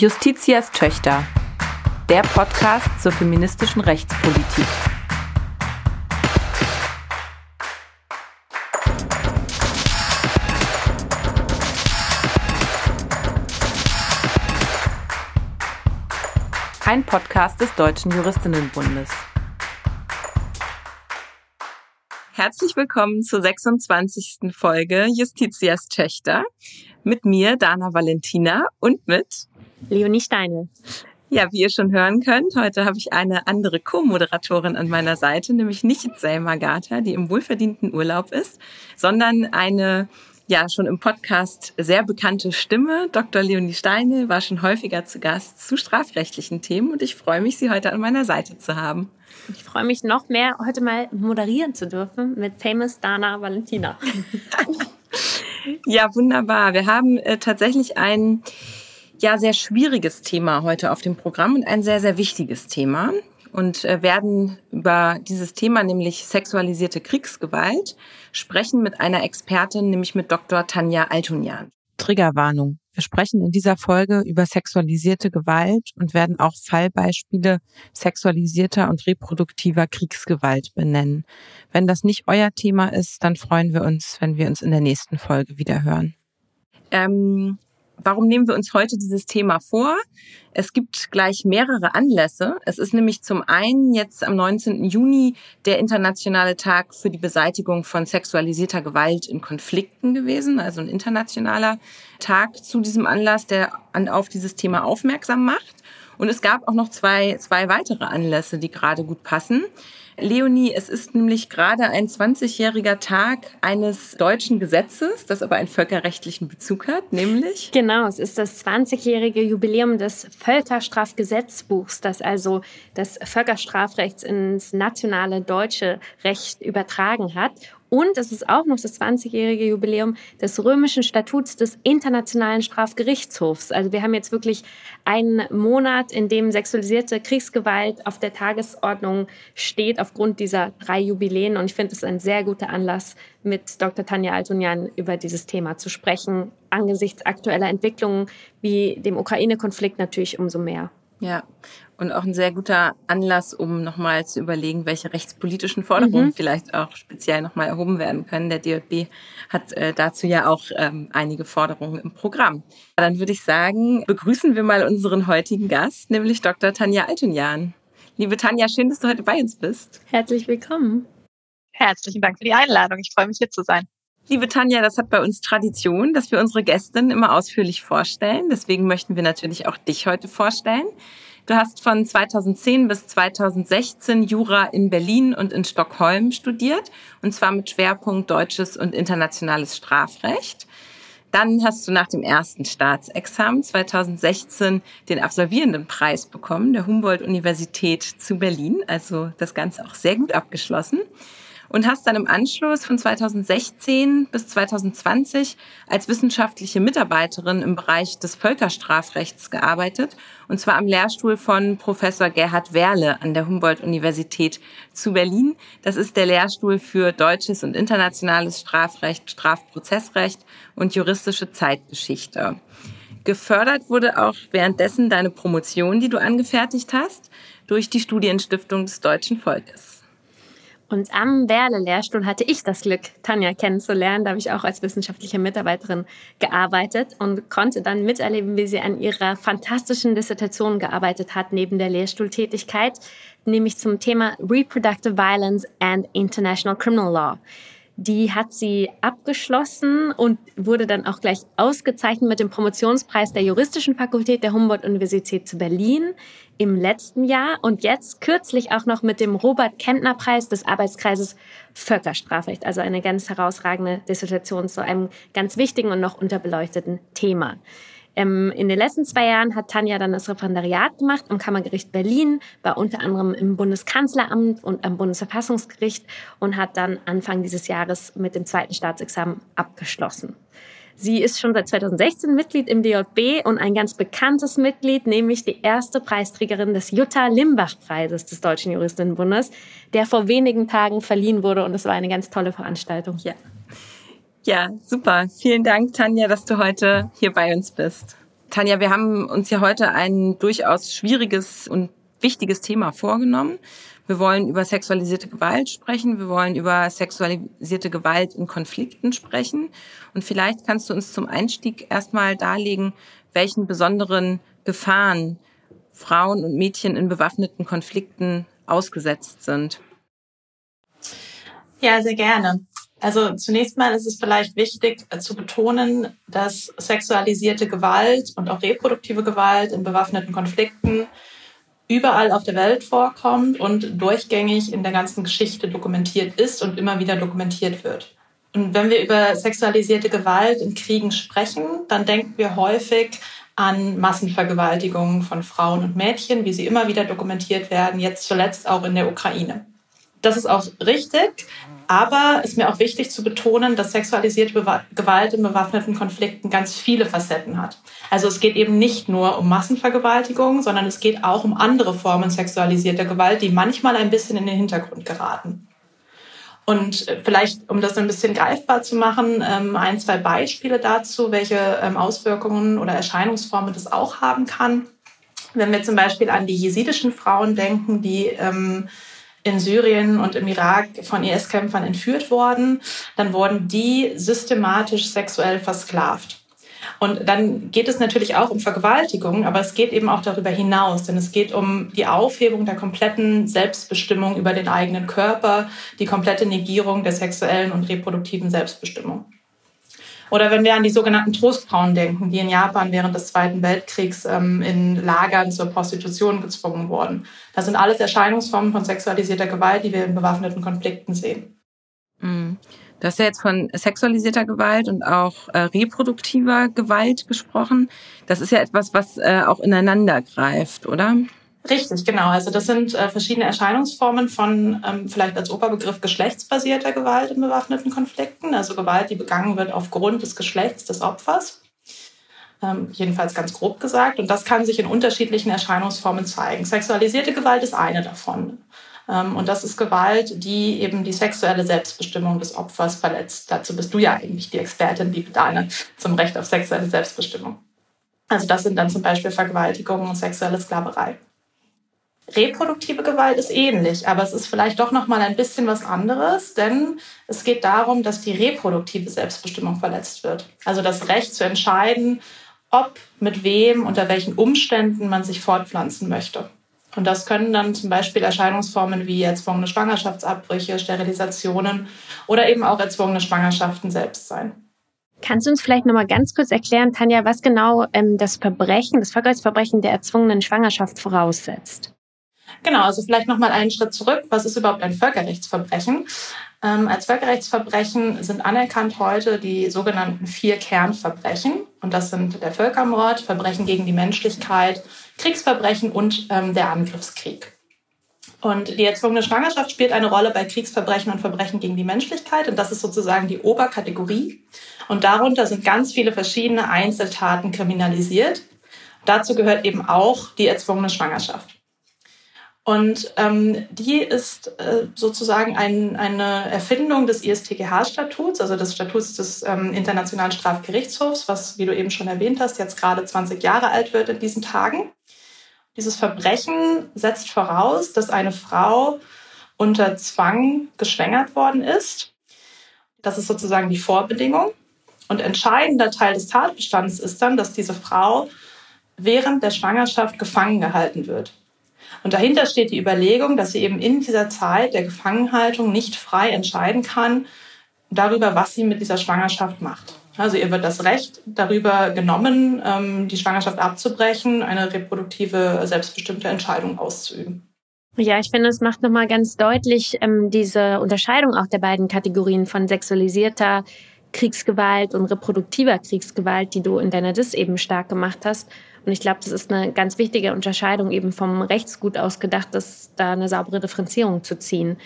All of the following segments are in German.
Justitias Töchter, der Podcast zur feministischen Rechtspolitik. Ein Podcast des Deutschen Juristinnenbundes. Herzlich willkommen zur 26. Folge Justitias Töchter. Mit mir, Dana Valentina, und mit Leonie Steine. Ja, wie ihr schon hören könnt, heute habe ich eine andere Co-Moderatorin an meiner Seite, nämlich nicht Selma Gata, die im wohlverdienten Urlaub ist, sondern eine ja schon im Podcast sehr bekannte Stimme. Dr. Leonie Steine war schon häufiger zu Gast zu strafrechtlichen Themen und ich freue mich, sie heute an meiner Seite zu haben. Ich freue mich noch mehr, heute mal moderieren zu dürfen mit Famous Dana Valentina. ja, wunderbar. Wir haben äh, tatsächlich ein ja sehr schwieriges Thema heute auf dem Programm und ein sehr, sehr wichtiges Thema und äh, werden über dieses Thema, nämlich sexualisierte Kriegsgewalt, sprechen mit einer Expertin, nämlich mit Dr. Tanja Altunian. Triggerwarnung. Wir sprechen in dieser Folge über sexualisierte Gewalt und werden auch Fallbeispiele sexualisierter und reproduktiver Kriegsgewalt benennen. Wenn das nicht euer Thema ist, dann freuen wir uns, wenn wir uns in der nächsten Folge wieder hören. Ähm, Warum nehmen wir uns heute dieses Thema vor? Es gibt gleich mehrere Anlässe. Es ist nämlich zum einen jetzt am 19. Juni der internationale Tag für die Beseitigung von sexualisierter Gewalt in Konflikten gewesen, also ein internationaler Tag zu diesem Anlass, der auf dieses Thema aufmerksam macht. Und es gab auch noch zwei, zwei weitere Anlässe, die gerade gut passen. Leonie, es ist nämlich gerade ein 20-jähriger Tag eines deutschen Gesetzes, das aber einen völkerrechtlichen Bezug hat, nämlich? Genau, es ist das 20-jährige Jubiläum des Völkerstrafgesetzbuchs, das also das Völkerstrafrechts ins nationale deutsche Recht übertragen hat. Und es ist auch noch das 20-jährige Jubiläum des römischen Statuts des Internationalen Strafgerichtshofs. Also wir haben jetzt wirklich einen Monat, in dem sexualisierte Kriegsgewalt auf der Tagesordnung steht aufgrund dieser drei Jubiläen. Und ich finde es ein sehr guter Anlass, mit Dr. Tanja Altunian über dieses Thema zu sprechen. Angesichts aktueller Entwicklungen wie dem Ukraine-Konflikt natürlich umso mehr. Ja, und auch ein sehr guter Anlass, um nochmal zu überlegen, welche rechtspolitischen Forderungen mhm. vielleicht auch speziell nochmal erhoben werden können. Der DJB hat äh, dazu ja auch ähm, einige Forderungen im Programm. Dann würde ich sagen, begrüßen wir mal unseren heutigen Gast, nämlich Dr. Tanja Altunjan. Liebe Tanja, schön, dass du heute bei uns bist. Herzlich willkommen. Herzlichen Dank für die Einladung. Ich freue mich, hier zu sein. Liebe Tanja, das hat bei uns Tradition, dass wir unsere Gästinnen immer ausführlich vorstellen. Deswegen möchten wir natürlich auch dich heute vorstellen. Du hast von 2010 bis 2016 Jura in Berlin und in Stockholm studiert, und zwar mit Schwerpunkt deutsches und internationales Strafrecht. Dann hast du nach dem ersten Staatsexamen 2016 den Absolvierendenpreis bekommen der Humboldt-Universität zu Berlin, also das Ganze auch sehr gut abgeschlossen und hast dann im Anschluss von 2016 bis 2020 als wissenschaftliche Mitarbeiterin im Bereich des Völkerstrafrechts gearbeitet, und zwar am Lehrstuhl von Professor Gerhard Werle an der Humboldt-Universität zu Berlin. Das ist der Lehrstuhl für deutsches und internationales Strafrecht, Strafprozessrecht und juristische Zeitgeschichte. Gefördert wurde auch währenddessen deine Promotion, die du angefertigt hast, durch die Studienstiftung des deutschen Volkes. Und am Werle-Lehrstuhl hatte ich das Glück, Tanja kennenzulernen. Da habe ich auch als wissenschaftliche Mitarbeiterin gearbeitet und konnte dann miterleben, wie sie an ihrer fantastischen Dissertation gearbeitet hat, neben der Lehrstuhltätigkeit, nämlich zum Thema Reproductive Violence and International Criminal Law. Die hat sie abgeschlossen und wurde dann auch gleich ausgezeichnet mit dem Promotionspreis der Juristischen Fakultät der Humboldt-Universität zu Berlin im letzten Jahr und jetzt kürzlich auch noch mit dem Robert-Kentner-Preis des Arbeitskreises Völkerstrafrecht. Also eine ganz herausragende Dissertation zu einem ganz wichtigen und noch unterbeleuchteten Thema. Ähm, in den letzten zwei Jahren hat Tanja dann das Referendariat gemacht am Kammergericht Berlin, war unter anderem im Bundeskanzleramt und am Bundesverfassungsgericht und hat dann Anfang dieses Jahres mit dem zweiten Staatsexamen abgeschlossen. Sie ist schon seit 2016 Mitglied im DJB und ein ganz bekanntes Mitglied, nämlich die erste Preisträgerin des Jutta Limbach Preises des Deutschen Juristinnenbundes, der vor wenigen Tagen verliehen wurde und es war eine ganz tolle Veranstaltung. Ja. Ja, super. Vielen Dank, Tanja, dass du heute hier bei uns bist. Tanja, wir haben uns ja heute ein durchaus schwieriges und wichtiges Thema vorgenommen. Wir wollen über sexualisierte Gewalt sprechen. Wir wollen über sexualisierte Gewalt in Konflikten sprechen. Und vielleicht kannst du uns zum Einstieg erstmal darlegen, welchen besonderen Gefahren Frauen und Mädchen in bewaffneten Konflikten ausgesetzt sind. Ja, sehr gerne. Also zunächst mal ist es vielleicht wichtig äh, zu betonen, dass sexualisierte Gewalt und auch reproduktive Gewalt in bewaffneten Konflikten überall auf der Welt vorkommt und durchgängig in der ganzen Geschichte dokumentiert ist und immer wieder dokumentiert wird. Und wenn wir über sexualisierte Gewalt in Kriegen sprechen, dann denken wir häufig an Massenvergewaltigungen von Frauen und Mädchen, wie sie immer wieder dokumentiert werden, jetzt zuletzt auch in der Ukraine. Das ist auch richtig, aber es ist mir auch wichtig zu betonen, dass sexualisierte Gewalt in bewaffneten Konflikten ganz viele Facetten hat. Also es geht eben nicht nur um Massenvergewaltigung, sondern es geht auch um andere Formen sexualisierter Gewalt, die manchmal ein bisschen in den Hintergrund geraten. Und äh, vielleicht, um das ein bisschen greifbar zu machen, ähm, ein, zwei Beispiele dazu, welche ähm, Auswirkungen oder Erscheinungsformen das auch haben kann. Wenn wir zum Beispiel an die jesidischen Frauen denken, die ähm, in Syrien und im Irak von IS-Kämpfern entführt worden, dann wurden die systematisch sexuell versklavt. Und dann geht es natürlich auch um Vergewaltigung, aber es geht eben auch darüber hinaus, denn es geht um die Aufhebung der kompletten Selbstbestimmung über den eigenen Körper, die komplette Negierung der sexuellen und reproduktiven Selbstbestimmung. Oder wenn wir an die sogenannten Trostfrauen denken, die in Japan während des Zweiten Weltkriegs ähm, in Lagern zur Prostitution gezwungen wurden. Das sind alles Erscheinungsformen von sexualisierter Gewalt, die wir in bewaffneten Konflikten sehen. Mhm. Du hast ja jetzt von sexualisierter Gewalt und auch äh, reproduktiver Gewalt gesprochen. Das ist ja etwas, was äh, auch ineinander greift, oder? Richtig, genau. Also das sind äh, verschiedene Erscheinungsformen von ähm, vielleicht als Oberbegriff geschlechtsbasierter Gewalt in bewaffneten Konflikten. Also Gewalt, die begangen wird aufgrund des Geschlechts des Opfers. Ähm, jedenfalls ganz grob gesagt. Und das kann sich in unterschiedlichen Erscheinungsformen zeigen. Sexualisierte Gewalt ist eine davon. Ähm, und das ist Gewalt, die eben die sexuelle Selbstbestimmung des Opfers verletzt. Dazu bist du ja eigentlich die Expertin, liebe Dane, zum Recht auf sexuelle Selbstbestimmung. Also das sind dann zum Beispiel Vergewaltigungen und sexuelle Sklaverei. Reproduktive Gewalt ist ähnlich, aber es ist vielleicht doch noch mal ein bisschen was anderes, denn es geht darum, dass die reproduktive Selbstbestimmung verletzt wird. Also das Recht zu entscheiden, ob, mit wem, unter welchen Umständen man sich fortpflanzen möchte. Und das können dann zum Beispiel Erscheinungsformen wie erzwungene Schwangerschaftsabbrüche, Sterilisationen oder eben auch erzwungene Schwangerschaften selbst sein. Kannst du uns vielleicht noch mal ganz kurz erklären, Tanja, was genau ähm, das Verbrechen, das Völkerrechtsverbrechen der erzwungenen Schwangerschaft voraussetzt? Genau, also vielleicht noch mal einen Schritt zurück. Was ist überhaupt ein Völkerrechtsverbrechen? Ähm, als Völkerrechtsverbrechen sind anerkannt heute die sogenannten vier Kernverbrechen. Und das sind der Völkermord, Verbrechen gegen die Menschlichkeit, Kriegsverbrechen und ähm, der Angriffskrieg. Und die erzwungene Schwangerschaft spielt eine Rolle bei Kriegsverbrechen und Verbrechen gegen die Menschlichkeit. Und das ist sozusagen die Oberkategorie. Und darunter sind ganz viele verschiedene Einzeltaten kriminalisiert. Dazu gehört eben auch die erzwungene Schwangerschaft. Und ähm, die ist äh, sozusagen ein, eine Erfindung des ISTGH-Statuts, also des Statuts des ähm, Internationalen Strafgerichtshofs, was, wie du eben schon erwähnt hast, jetzt gerade 20 Jahre alt wird in diesen Tagen. Dieses Verbrechen setzt voraus, dass eine Frau unter Zwang geschwängert worden ist. Das ist sozusagen die Vorbedingung. Und entscheidender Teil des Tatbestands ist dann, dass diese Frau während der Schwangerschaft gefangen gehalten wird. Und dahinter steht die Überlegung, dass sie eben in dieser Zeit der Gefangenhaltung nicht frei entscheiden kann darüber, was sie mit dieser Schwangerschaft macht. Also ihr wird das Recht darüber genommen, ähm, die Schwangerschaft abzubrechen, eine reproduktive, selbstbestimmte Entscheidung auszuüben. Ja, ich finde, es macht nochmal ganz deutlich ähm, diese Unterscheidung auch der beiden Kategorien von sexualisierter Kriegsgewalt und reproduktiver Kriegsgewalt, die du in deiner Dis eben stark gemacht hast. Und ich glaube, das ist eine ganz wichtige Unterscheidung eben vom Rechtsgut aus gedacht, dass da eine saubere Differenzierung zu ziehen.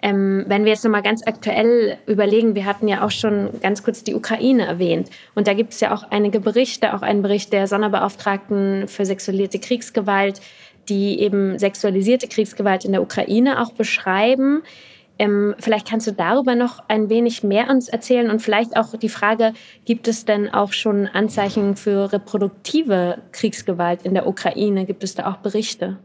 Ähm, wenn wir jetzt nochmal ganz aktuell überlegen, wir hatten ja auch schon ganz kurz die Ukraine erwähnt. Und da gibt es ja auch einige Berichte, auch einen Bericht der Sonderbeauftragten für sexualisierte Kriegsgewalt, die eben sexualisierte Kriegsgewalt in der Ukraine auch beschreiben. Ähm, vielleicht kannst du darüber noch ein wenig mehr uns erzählen und vielleicht auch die Frage, gibt es denn auch schon Anzeichen für reproduktive Kriegsgewalt in der Ukraine? Gibt es da auch Berichte?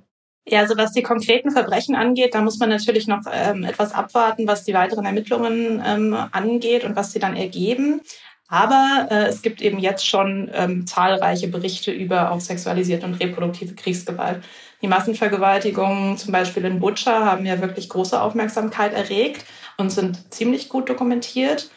Ja, also was die konkreten Verbrechen angeht, da muss man natürlich noch ähm, etwas abwarten, was die weiteren Ermittlungen ähm, angeht und was sie dann ergeben. Aber äh, es gibt eben jetzt schon ähm, zahlreiche Berichte über auch sexualisierte und reproduktive Kriegsgewalt. Die Massenvergewaltigungen zum Beispiel in Butscha haben ja wirklich große Aufmerksamkeit erregt und sind ziemlich gut dokumentiert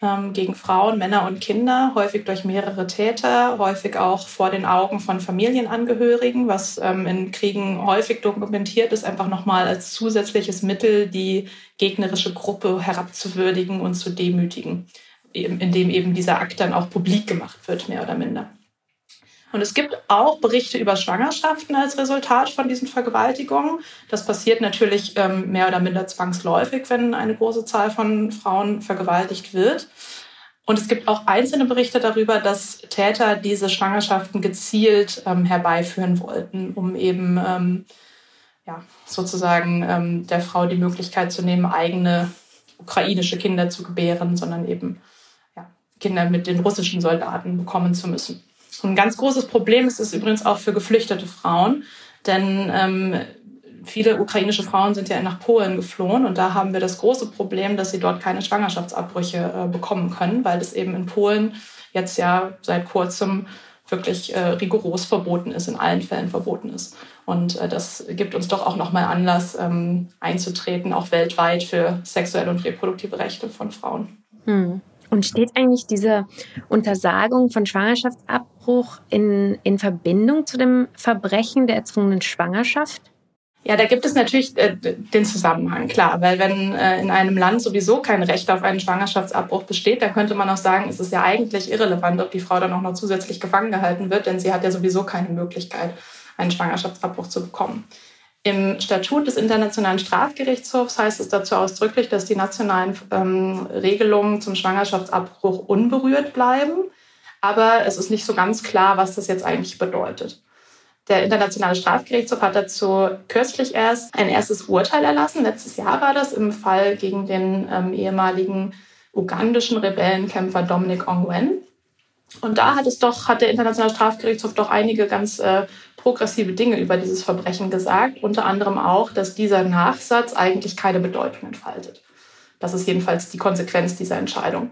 ähm, gegen Frauen, Männer und Kinder, häufig durch mehrere Täter, häufig auch vor den Augen von Familienangehörigen, was ähm, in Kriegen häufig dokumentiert ist, einfach nochmal als zusätzliches Mittel die gegnerische Gruppe herabzuwürdigen und zu demütigen indem eben dieser Akt dann auch publik gemacht wird, mehr oder minder. Und es gibt auch Berichte über Schwangerschaften als Resultat von diesen Vergewaltigungen. Das passiert natürlich ähm, mehr oder minder zwangsläufig, wenn eine große Zahl von Frauen vergewaltigt wird. Und es gibt auch einzelne Berichte darüber, dass Täter diese Schwangerschaften gezielt ähm, herbeiführen wollten, um eben ähm, ja, sozusagen ähm, der Frau die Möglichkeit zu nehmen, eigene ukrainische Kinder zu gebären, sondern eben Kinder mit den russischen Soldaten bekommen zu müssen. Ein ganz großes Problem ist es übrigens auch für geflüchtete Frauen, denn ähm, viele ukrainische Frauen sind ja nach Polen geflohen und da haben wir das große Problem, dass sie dort keine Schwangerschaftsabbrüche äh, bekommen können, weil es eben in Polen jetzt ja seit kurzem wirklich äh, rigoros verboten ist, in allen Fällen verboten ist. Und äh, das gibt uns doch auch nochmal Anlass, ähm, einzutreten, auch weltweit für sexuelle und reproduktive Rechte von Frauen. Hm. Und steht eigentlich diese Untersagung von Schwangerschaftsabbruch in, in Verbindung zu dem Verbrechen der erzwungenen Schwangerschaft? Ja, da gibt es natürlich äh, den Zusammenhang, klar, weil wenn äh, in einem Land sowieso kein Recht auf einen Schwangerschaftsabbruch besteht, dann könnte man auch sagen, es ist ja eigentlich irrelevant, ob die Frau dann auch noch zusätzlich gefangen gehalten wird, denn sie hat ja sowieso keine Möglichkeit, einen Schwangerschaftsabbruch zu bekommen. Im Statut des Internationalen Strafgerichtshofs heißt es dazu ausdrücklich, dass die nationalen ähm, Regelungen zum Schwangerschaftsabbruch unberührt bleiben. Aber es ist nicht so ganz klar, was das jetzt eigentlich bedeutet. Der Internationale Strafgerichtshof hat dazu kürzlich erst ein erstes Urteil erlassen. Letztes Jahr war das im Fall gegen den ähm, ehemaligen ugandischen Rebellenkämpfer Dominic Ongwen. Und da hat es doch, hat der Internationale Strafgerichtshof doch einige ganz äh, progressive Dinge über dieses Verbrechen gesagt, unter anderem auch, dass dieser Nachsatz eigentlich keine Bedeutung entfaltet. Das ist jedenfalls die Konsequenz dieser Entscheidung.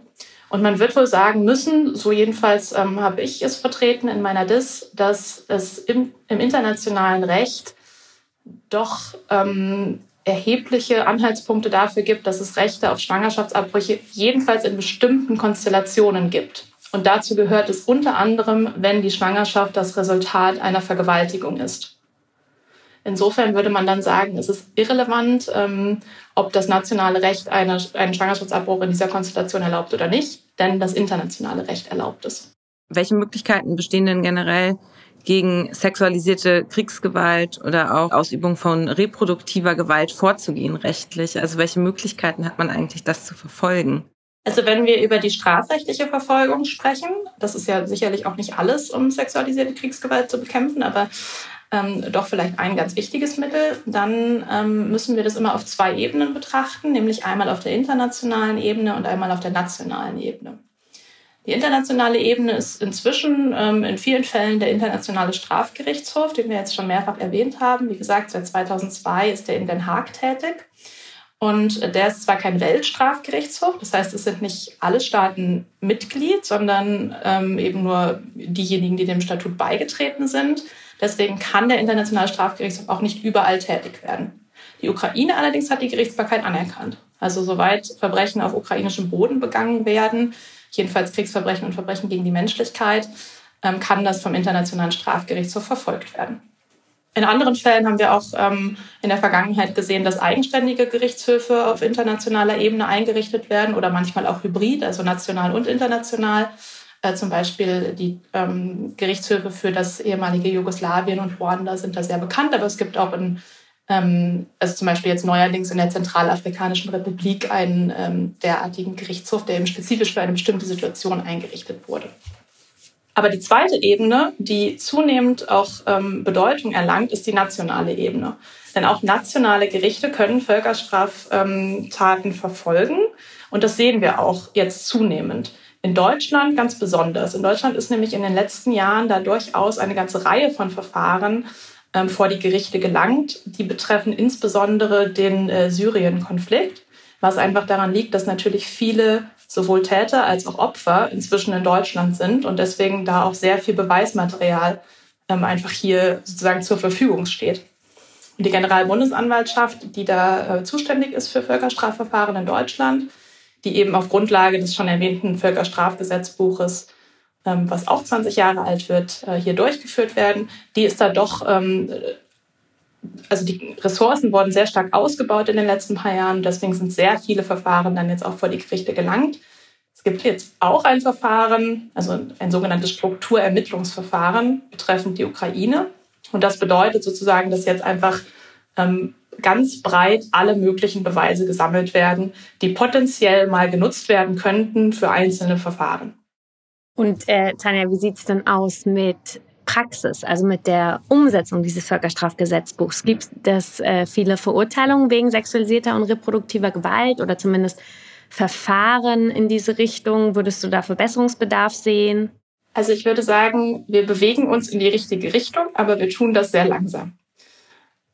Und man wird wohl sagen müssen, so jedenfalls ähm, habe ich es vertreten in meiner DIS, dass es im, im internationalen Recht doch ähm, erhebliche Anhaltspunkte dafür gibt, dass es Rechte auf Schwangerschaftsabbrüche jedenfalls in bestimmten Konstellationen gibt. Und dazu gehört es unter anderem, wenn die Schwangerschaft das Resultat einer Vergewaltigung ist. Insofern würde man dann sagen, es ist irrelevant, ähm, ob das nationale Recht eine, einen Schwangerschaftsabbruch in dieser Konstellation erlaubt oder nicht, denn das internationale Recht erlaubt es. Welche Möglichkeiten bestehen denn generell gegen sexualisierte Kriegsgewalt oder auch Ausübung von reproduktiver Gewalt vorzugehen rechtlich? Also welche Möglichkeiten hat man eigentlich, das zu verfolgen? Also wenn wir über die strafrechtliche Verfolgung sprechen, das ist ja sicherlich auch nicht alles, um sexualisierte Kriegsgewalt zu bekämpfen, aber ähm, doch vielleicht ein ganz wichtiges Mittel, dann ähm, müssen wir das immer auf zwei Ebenen betrachten, nämlich einmal auf der internationalen Ebene und einmal auf der nationalen Ebene. Die internationale Ebene ist inzwischen ähm, in vielen Fällen der Internationale Strafgerichtshof, den wir jetzt schon mehrfach erwähnt haben. Wie gesagt, seit 2002 ist er in Den Haag tätig. Und der ist zwar kein Weltstrafgerichtshof, das heißt, es sind nicht alle Staaten Mitglied, sondern ähm, eben nur diejenigen, die dem Statut beigetreten sind. Deswegen kann der Internationale Strafgerichtshof auch nicht überall tätig werden. Die Ukraine allerdings hat die Gerichtsbarkeit anerkannt. Also soweit Verbrechen auf ukrainischem Boden begangen werden, jedenfalls Kriegsverbrechen und Verbrechen gegen die Menschlichkeit, ähm, kann das vom Internationalen Strafgerichtshof verfolgt werden. In anderen Fällen haben wir auch ähm, in der Vergangenheit gesehen, dass eigenständige Gerichtshöfe auf internationaler Ebene eingerichtet werden oder manchmal auch hybrid, also national und international. Äh, zum Beispiel die ähm, Gerichtshöfe für das ehemalige Jugoslawien und Ruanda sind da sehr bekannt, aber es gibt auch in, ähm, also zum Beispiel jetzt neuerdings in der Zentralafrikanischen Republik einen ähm, derartigen Gerichtshof, der eben spezifisch für eine bestimmte Situation eingerichtet wurde. Aber die zweite Ebene, die zunehmend auch ähm, Bedeutung erlangt, ist die nationale Ebene. Denn auch nationale Gerichte können Völkerstraftaten verfolgen. Und das sehen wir auch jetzt zunehmend. In Deutschland ganz besonders. In Deutschland ist nämlich in den letzten Jahren da durchaus eine ganze Reihe von Verfahren ähm, vor die Gerichte gelangt. Die betreffen insbesondere den äh, Syrien-Konflikt, was einfach daran liegt, dass natürlich viele sowohl Täter als auch Opfer inzwischen in Deutschland sind und deswegen da auch sehr viel Beweismaterial ähm, einfach hier sozusagen zur Verfügung steht. Und die Generalbundesanwaltschaft, die da äh, zuständig ist für Völkerstrafverfahren in Deutschland, die eben auf Grundlage des schon erwähnten Völkerstrafgesetzbuches ähm, was auch 20 Jahre alt wird, äh, hier durchgeführt werden, die ist da doch, ähm, also die Ressourcen wurden sehr stark ausgebaut in den letzten paar Jahren. Deswegen sind sehr viele Verfahren dann jetzt auch vor die Gerichte gelangt. Es gibt jetzt auch ein Verfahren, also ein sogenanntes Strukturermittlungsverfahren betreffend die Ukraine. Und das bedeutet sozusagen, dass jetzt einfach ähm, ganz breit alle möglichen Beweise gesammelt werden, die potenziell mal genutzt werden könnten für einzelne Verfahren. Und äh, Tanja, wie sieht's denn aus mit Praxis, also mit der Umsetzung dieses Völkerstrafgesetzbuchs? Gibt es äh, viele Verurteilungen wegen sexualisierter und reproduktiver Gewalt oder zumindest Verfahren in diese Richtung? Würdest du da Verbesserungsbedarf sehen? Also ich würde sagen, wir bewegen uns in die richtige Richtung, aber wir tun das sehr langsam.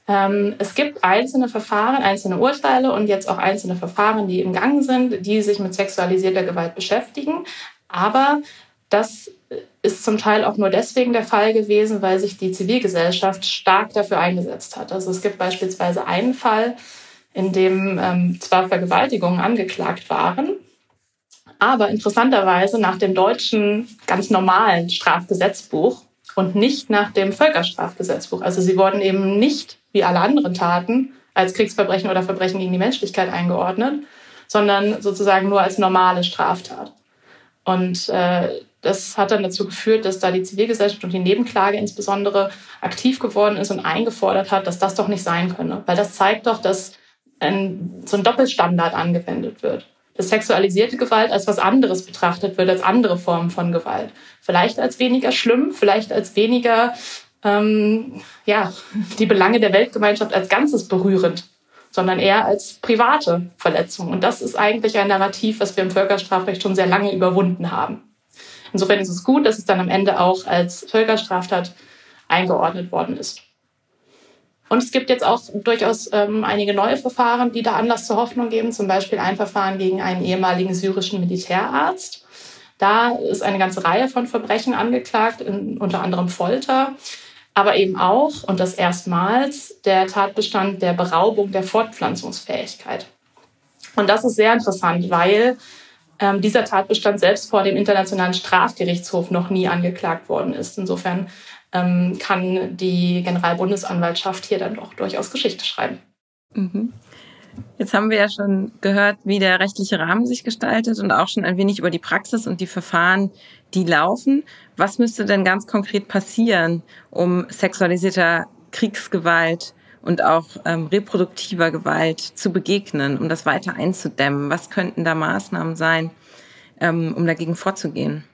Ähm, es gibt einzelne Verfahren, einzelne Urteile und jetzt auch einzelne Verfahren, die im Gang sind, die sich mit sexualisierter Gewalt beschäftigen. Aber das ist zum Teil auch nur deswegen der Fall gewesen, weil sich die Zivilgesellschaft stark dafür eingesetzt hat. Also es gibt beispielsweise einen Fall, in dem ähm, zwar Vergewaltigungen angeklagt waren, aber interessanterweise nach dem deutschen ganz normalen Strafgesetzbuch und nicht nach dem Völkerstrafgesetzbuch. Also sie wurden eben nicht wie alle anderen Taten als Kriegsverbrechen oder Verbrechen gegen die Menschlichkeit eingeordnet, sondern sozusagen nur als normale Straftat. Und äh, das hat dann dazu geführt, dass da die Zivilgesellschaft und die Nebenklage insbesondere aktiv geworden ist und eingefordert hat, dass das doch nicht sein könne. Weil das zeigt doch, dass ein, so ein Doppelstandard angewendet wird. Dass sexualisierte Gewalt als was anderes betrachtet wird, als andere Formen von Gewalt. Vielleicht als weniger schlimm, vielleicht als weniger, ähm, ja, die Belange der Weltgemeinschaft als Ganzes berührend sondern eher als private Verletzung. Und das ist eigentlich ein Narrativ, was wir im Völkerstrafrecht schon sehr lange überwunden haben. Insofern ist es gut, dass es dann am Ende auch als Völkerstraftat eingeordnet worden ist. Und es gibt jetzt auch durchaus ähm, einige neue Verfahren, die da Anlass zur Hoffnung geben. Zum Beispiel ein Verfahren gegen einen ehemaligen syrischen Militärarzt. Da ist eine ganze Reihe von Verbrechen angeklagt, in, unter anderem Folter aber eben auch, und das erstmals, der Tatbestand der Beraubung der Fortpflanzungsfähigkeit. Und das ist sehr interessant, weil ähm, dieser Tatbestand selbst vor dem Internationalen Strafgerichtshof noch nie angeklagt worden ist. Insofern ähm, kann die Generalbundesanwaltschaft hier dann doch durchaus Geschichte schreiben. Mhm. Jetzt haben wir ja schon gehört, wie der rechtliche Rahmen sich gestaltet und auch schon ein wenig über die Praxis und die Verfahren, die laufen. Was müsste denn ganz konkret passieren, um sexualisierter Kriegsgewalt und auch ähm, reproduktiver Gewalt zu begegnen, um das weiter einzudämmen? Was könnten da Maßnahmen sein, ähm, um dagegen vorzugehen?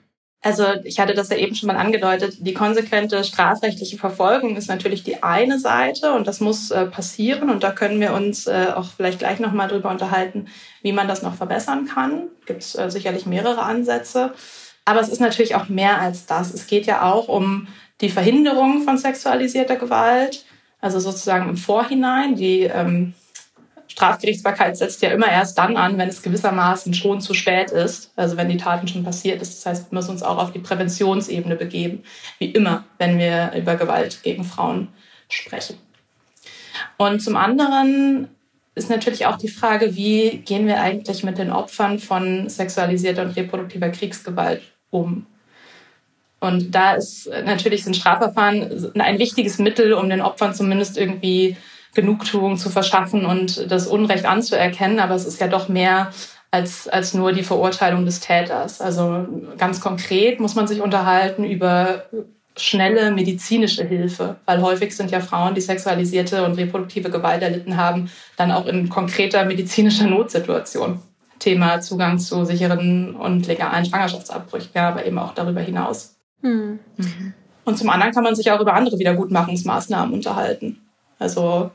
Also ich hatte das ja eben schon mal angedeutet, die konsequente strafrechtliche Verfolgung ist natürlich die eine Seite und das muss äh, passieren und da können wir uns äh, auch vielleicht gleich nochmal drüber unterhalten, wie man das noch verbessern kann. Gibt es äh, sicherlich mehrere Ansätze. Aber es ist natürlich auch mehr als das. Es geht ja auch um die Verhinderung von sexualisierter Gewalt, also sozusagen im Vorhinein. Die ähm, Strafgerichtsbarkeit setzt ja immer erst dann an, wenn es gewissermaßen schon zu spät ist, also wenn die Taten schon passiert ist. Das heißt, wir müssen uns auch auf die Präventionsebene begeben, wie immer, wenn wir über Gewalt gegen Frauen sprechen. Und zum anderen ist natürlich auch die Frage, wie gehen wir eigentlich mit den Opfern von sexualisierter und reproduktiver Kriegsgewalt um. Und da ist natürlich sind Strafverfahren ein wichtiges Mittel, um den Opfern zumindest irgendwie Genugtuung zu verschaffen und das Unrecht anzuerkennen. Aber es ist ja doch mehr als, als nur die Verurteilung des Täters. Also ganz konkret muss man sich unterhalten über schnelle medizinische Hilfe, weil häufig sind ja Frauen, die sexualisierte und reproduktive Gewalt erlitten haben, dann auch in konkreter medizinischer Notsituation. Thema Zugang zu sicheren und legalen Schwangerschaftsabbrüchen, ja, aber eben auch darüber hinaus. Mhm. Und zum anderen kann man sich auch über andere Wiedergutmachungsmaßnahmen unterhalten. Also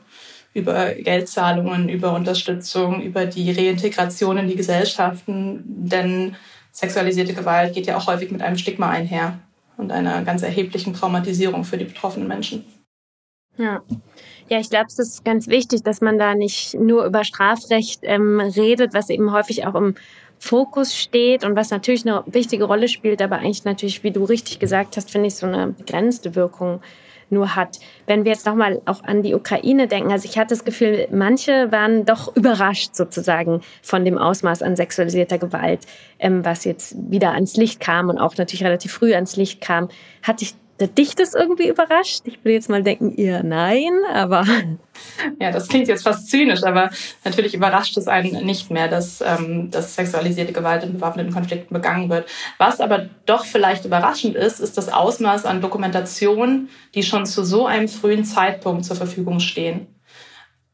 über Geldzahlungen, über Unterstützung, über die Reintegration in die Gesellschaften. Denn sexualisierte Gewalt geht ja auch häufig mit einem Stigma einher und einer ganz erheblichen Traumatisierung für die betroffenen Menschen. Ja. Ja, ich glaube, es ist ganz wichtig, dass man da nicht nur über Strafrecht ähm, redet, was eben häufig auch im Fokus steht und was natürlich eine wichtige Rolle spielt, aber eigentlich natürlich, wie du richtig gesagt hast, finde ich so eine begrenzte Wirkung nur hat. Wenn wir jetzt nochmal auch an die Ukraine denken, also ich hatte das Gefühl, manche waren doch überrascht sozusagen von dem Ausmaß an sexualisierter Gewalt, ähm, was jetzt wieder ans Licht kam und auch natürlich relativ früh ans Licht kam. Hatte ich dich das irgendwie überrascht? Ich würde jetzt mal denken, ihr nein, aber. Ja, das klingt jetzt fast zynisch, aber natürlich überrascht es einen nicht mehr, dass, ähm, dass sexualisierte Gewalt in bewaffneten Konflikten begangen wird. Was aber doch vielleicht überraschend ist, ist das Ausmaß an Dokumentation, die schon zu so einem frühen Zeitpunkt zur Verfügung stehen.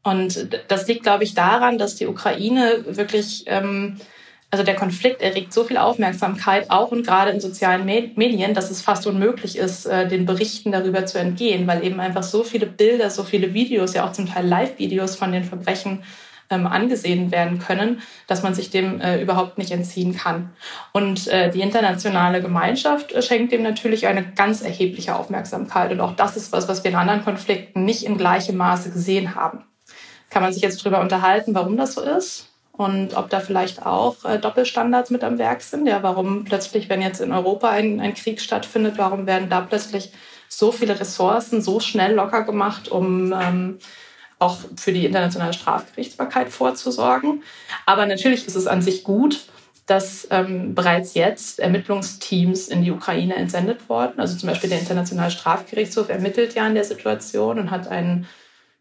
Und das liegt, glaube ich, daran, dass die Ukraine wirklich ähm, also der Konflikt erregt so viel Aufmerksamkeit, auch und gerade in sozialen Medien, dass es fast unmöglich ist, äh, den Berichten darüber zu entgehen, weil eben einfach so viele Bilder, so viele Videos, ja auch zum Teil Live-Videos von den Verbrechen ähm, angesehen werden können, dass man sich dem äh, überhaupt nicht entziehen kann. Und äh, die internationale Gemeinschaft äh, schenkt dem natürlich eine ganz erhebliche Aufmerksamkeit. Und auch das ist was, was wir in anderen Konflikten nicht in gleichem Maße gesehen haben. Kann man sich jetzt darüber unterhalten, warum das so ist? Und ob da vielleicht auch äh, Doppelstandards mit am Werk sind. Ja, warum plötzlich, wenn jetzt in Europa ein, ein Krieg stattfindet, warum werden da plötzlich so viele Ressourcen so schnell locker gemacht, um ähm, auch für die internationale Strafgerichtsbarkeit vorzusorgen. Aber natürlich ist es an sich gut, dass ähm, bereits jetzt Ermittlungsteams in die Ukraine entsendet wurden. Also zum Beispiel der Internationale Strafgerichtshof ermittelt ja in der Situation und hat einen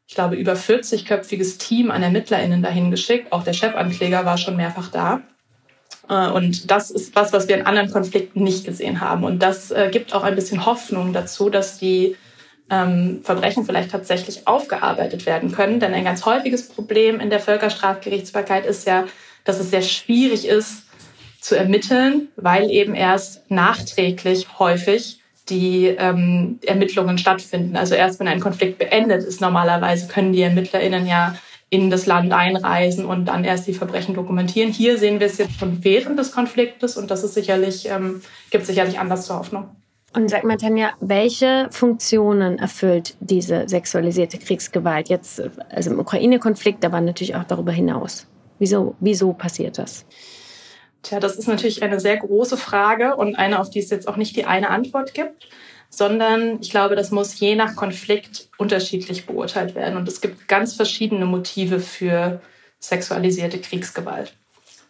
ich glaube, über 40-köpfiges Team an ErmittlerInnen dahin geschickt. Auch der Chefankläger war schon mehrfach da. Äh, und das ist was, was wir in anderen Konflikten nicht gesehen haben. Und das äh, gibt auch ein bisschen Hoffnung dazu, dass die ähm, Verbrechen vielleicht tatsächlich aufgearbeitet werden können. Denn ein ganz häufiges Problem in der Völkerstrafgerichtsbarkeit ist ja, dass es sehr schwierig ist zu ermitteln, weil eben erst nachträglich häufig die ähm, Ermittlungen stattfinden. Also erst wenn ein Konflikt beendet ist, normalerweise können die ErmittlerInnen ja in das Land einreisen und dann erst die Verbrechen dokumentieren. Hier sehen wir es jetzt schon während des Konfliktes und das ist sicherlich, ähm, gibt sicherlich Anlass zur Hoffnung. Und sag mal, Tanja, welche Funktionen erfüllt diese sexualisierte Kriegsgewalt jetzt, also im Ukraine-Konflikt, aber natürlich auch darüber hinaus? Wieso, wieso passiert das? Tja, das ist natürlich eine sehr große Frage und eine, auf die es jetzt auch nicht die eine Antwort gibt, sondern ich glaube, das muss je nach Konflikt unterschiedlich beurteilt werden. Und es gibt ganz verschiedene Motive für sexualisierte Kriegsgewalt.